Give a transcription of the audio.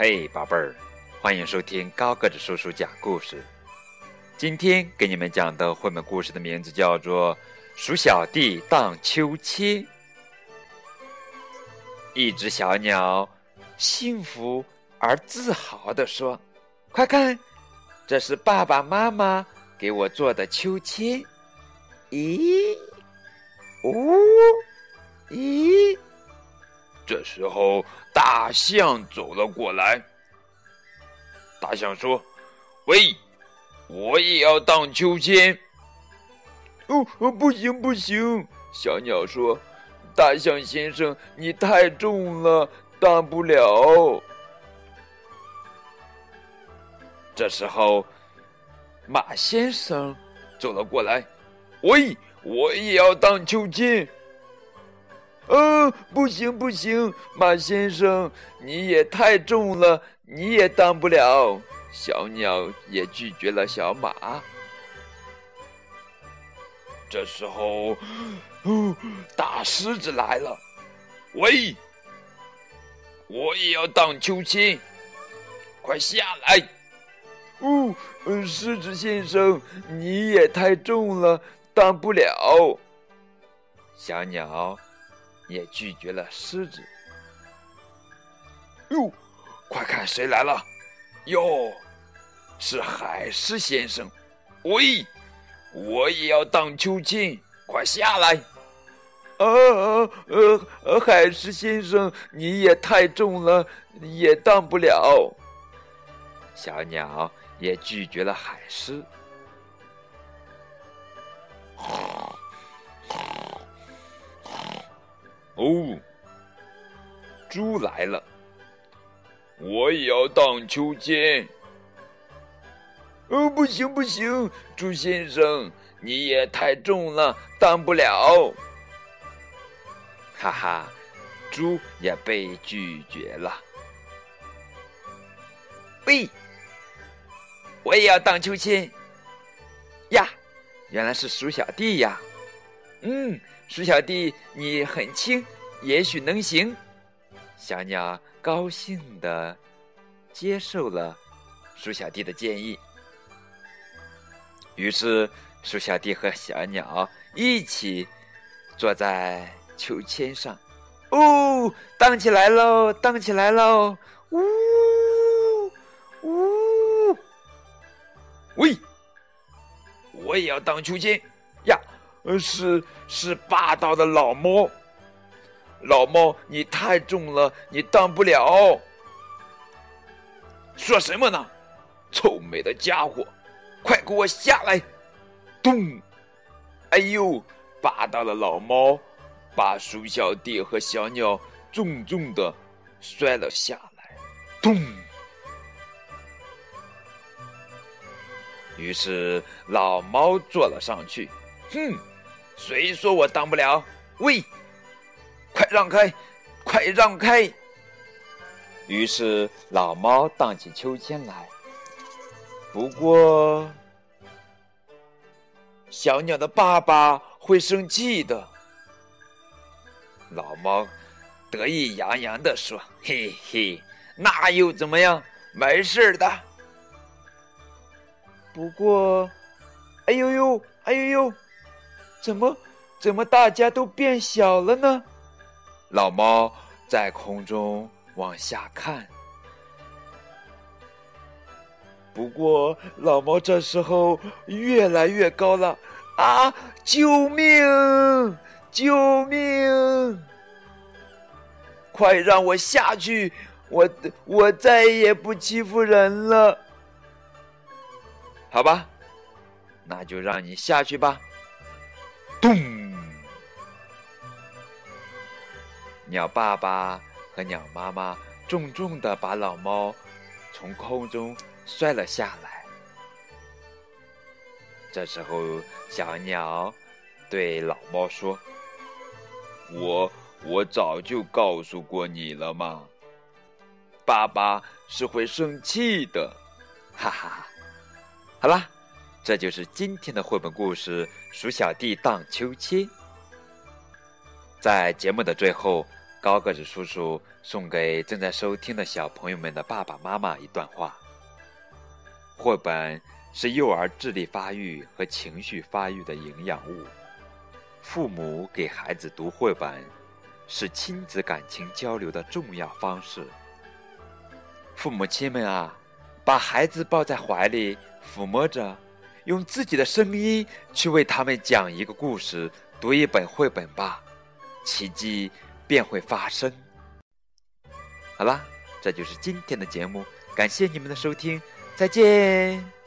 嘿，宝贝儿，欢迎收听高个子叔叔讲故事。今天给你们讲的绘本故事的名字叫做《鼠小弟荡秋千》。一只小鸟幸福而自豪地说：“快看，这是爸爸妈妈给我做的秋千。咦，哦，”时候，大象走了过来。大象说：“喂，我也要荡秋千。”哦，不行不行！小鸟说：“大象先生，你太重了，荡不了。”这时候，马先生走了过来。“喂，我也要荡秋千。”嗯，不行不行，马先生，你也太重了，你也当不了。小鸟也拒绝了小马。这时候，哦，大狮子来了，喂，我也要荡秋千，快下来。哦，狮子先生，你也太重了，当不了。小鸟。也拒绝了狮子。哟，快看谁来了！哟，是海狮先生。喂，我也要荡秋千，快下来！啊啊呃，海狮先生，你也太重了，也荡不了。小鸟也拒绝了海狮。哦，猪来了！我也要荡秋千。哦，不行不行，猪先生，你也太重了，荡不了。哈哈，猪也被拒绝了。喂，我也要荡秋千。呀，原来是鼠小弟呀。嗯。鼠小弟，你很轻，也许能行。小鸟高兴的接受了鼠小弟的建议。于是，鼠小弟和小鸟一起坐在秋千上，哦，荡起来喽，荡起来喽，呜呜！喂，我也要荡秋千！是是霸道的老猫，老猫你太重了，你当不了。说什么呢？臭美的家伙，快给我下来！咚！哎呦，霸道的老猫把鼠小弟和小鸟重重的摔了下来。咚！于是老猫坐了上去。哼！谁说我当不了？喂，快让开，快让开！于是老猫荡起秋千来。不过，小鸟的爸爸会生气的。老猫得意洋洋地说：“嘿嘿，那又怎么样？没事的。不过，哎呦呦，哎呦呦！”怎么，怎么大家都变小了呢？老猫在空中往下看。不过，老猫这时候越来越高了。啊！救命！救命！快让我下去！我我再也不欺负人了。好吧，那就让你下去吧。咚！鸟爸爸和鸟妈妈重重的把老猫从空中摔了下来。这时候，小鸟对老猫说：“我我早就告诉过你了嘛，爸爸是会生气的。”哈哈，好啦。这就是今天的绘本故事《鼠小弟荡秋千》。在节目的最后，高个子叔叔送给正在收听的小朋友们的爸爸妈妈一段话：绘本是幼儿智力发育和情绪发育的营养物，父母给孩子读绘本是亲子感情交流的重要方式。父母亲们啊，把孩子抱在怀里，抚摸着，用自己的声音去为他们讲一个故事，读一本绘本吧，奇迹。便会发生。好啦，这就是今天的节目，感谢你们的收听，再见。